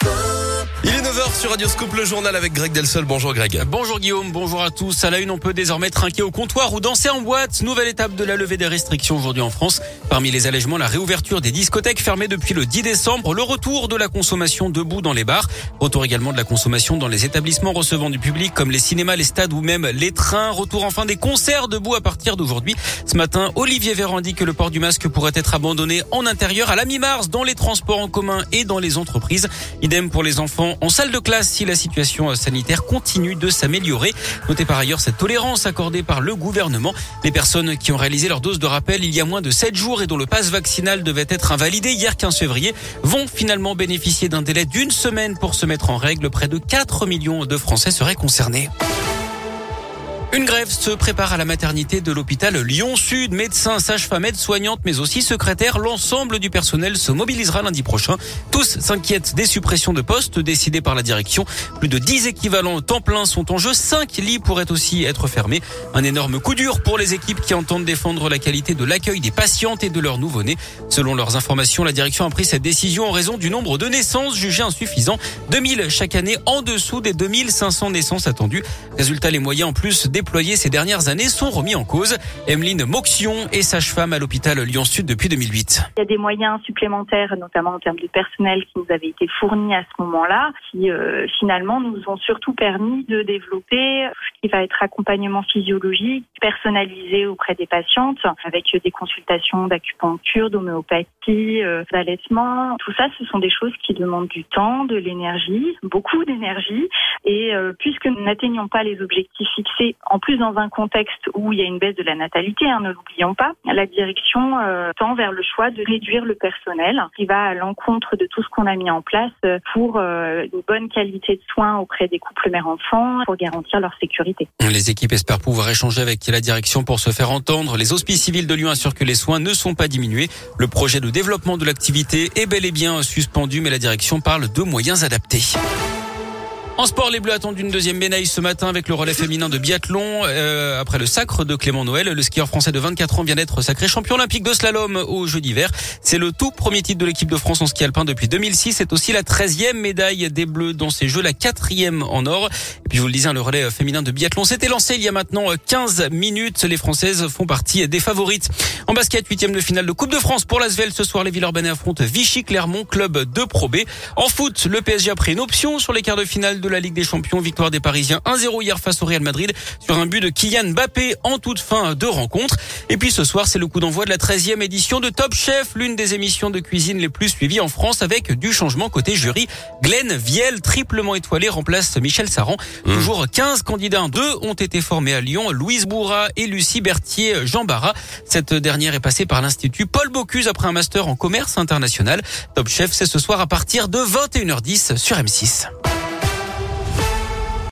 Il est 9h sur le journal avec Greg Delsol. Bonjour Greg. Bonjour Guillaume, bonjour à tous. À la une, on peut désormais trinquer au comptoir ou danser en boîte. Nouvelle étape de la levée des restrictions aujourd'hui en France. Parmi les allègements, la réouverture des discothèques fermées depuis le 10 décembre, le retour de la consommation debout dans les bars, retour également de la consommation dans les établissements recevant du public comme les cinémas, les stades ou même les trains, retour enfin des concerts debout à partir d'aujourd'hui. Ce matin, Olivier Véran dit que le port du masque pourrait être abandonné en intérieur à la mi-mars dans les transports en commun et dans les entreprises. Idem pour les enfants en de classe si la situation sanitaire continue de s'améliorer. Notez par ailleurs cette tolérance accordée par le gouvernement. Les personnes qui ont réalisé leur dose de rappel il y a moins de 7 jours et dont le passe vaccinal devait être invalidé hier 15 février vont finalement bénéficier d'un délai d'une semaine pour se mettre en règle. Près de 4 millions de Français seraient concernés. Une grève se prépare à la maternité de l'hôpital Lyon-Sud. Médecins, sages-femmes, aides-soignantes, mais aussi secrétaires, l'ensemble du personnel se mobilisera lundi prochain. Tous s'inquiètent des suppressions de postes décidées par la direction. Plus de 10 équivalents temps plein sont en jeu. 5 lits pourraient aussi être fermés. Un énorme coup dur pour les équipes qui entendent défendre la qualité de l'accueil des patientes et de leurs nouveau-nés. Selon leurs informations, la direction a pris cette décision en raison du nombre de naissances jugées insuffisant. 2000 chaque année en dessous des 2500 naissances attendues. Résultat, les moyens en plus des déployés ces dernières années sont remis en cause. Emeline Moxion est sage-femme à l'hôpital Lyon-Sud depuis 2008. Il y a des moyens supplémentaires, notamment en termes de personnel, qui nous avaient été fournis à ce moment-là, qui euh, finalement nous ont surtout permis de développer ce qui va être accompagnement physiologique personnalisé auprès des patientes, avec des consultations d'acupuncture, d'homéopathie, euh, d'allaitement. Tout ça, ce sont des choses qui demandent du temps, de l'énergie, beaucoup d'énergie. Et euh, puisque nous n'atteignons pas les objectifs fixés en plus dans un contexte où il y a une baisse de la natalité, hein, ne l'oublions pas, la direction euh, tend vers le choix de réduire le personnel, qui va à l'encontre de tout ce qu'on a mis en place euh, pour une bonne qualité de soins auprès des couples mères-enfants, pour garantir leur sécurité. Les équipes espèrent pouvoir échanger avec la direction pour se faire entendre. Les hospices civils de Lyon assurent que les soins ne sont pas diminués. Le projet de développement de l'activité est bel et bien suspendu, mais la direction parle de moyens adaptés. En sport, les Bleus attendent une deuxième médaille ce matin avec le relais féminin de biathlon. Euh, après le sacre de Clément Noël, le skieur français de 24 ans vient d'être sacré champion olympique de slalom au Jeux d'hiver. C'est le tout premier titre de l'équipe de France en ski alpin depuis 2006. C'est aussi la 13e médaille des Bleus dans ces Jeux, la quatrième en or. Et puis je vous le disais, le relais féminin de biathlon s'était lancé il y a maintenant 15 minutes. Les Françaises font partie des favorites. En basket, huitième de finale de Coupe de France pour l'Asvel. Ce soir, les Villeurbanais affrontent Vichy Clermont, club de Pro B. En foot, le PSG a pris une option sur les quarts de finale de la Ligue des Champions. Victoire des Parisiens 1-0 hier face au Real Madrid sur un but de Kylian Mbappé en toute fin de rencontre. Et puis ce soir, c'est le coup d'envoi de la 13e édition de Top Chef, l'une des émissions de cuisine les plus suivies en France avec du changement côté jury. Glenn Viel, triplement étoilé, remplace Michel Saran. Mmh. Toujours 15 candidats, deux ont été formés à Lyon, Louise Bourra et Lucie Berthier Jean Barra. Cette dernière est passée par l'Institut Paul Bocuse après un master en commerce international. Top Chef, c'est ce soir à partir de 21h10 sur M6.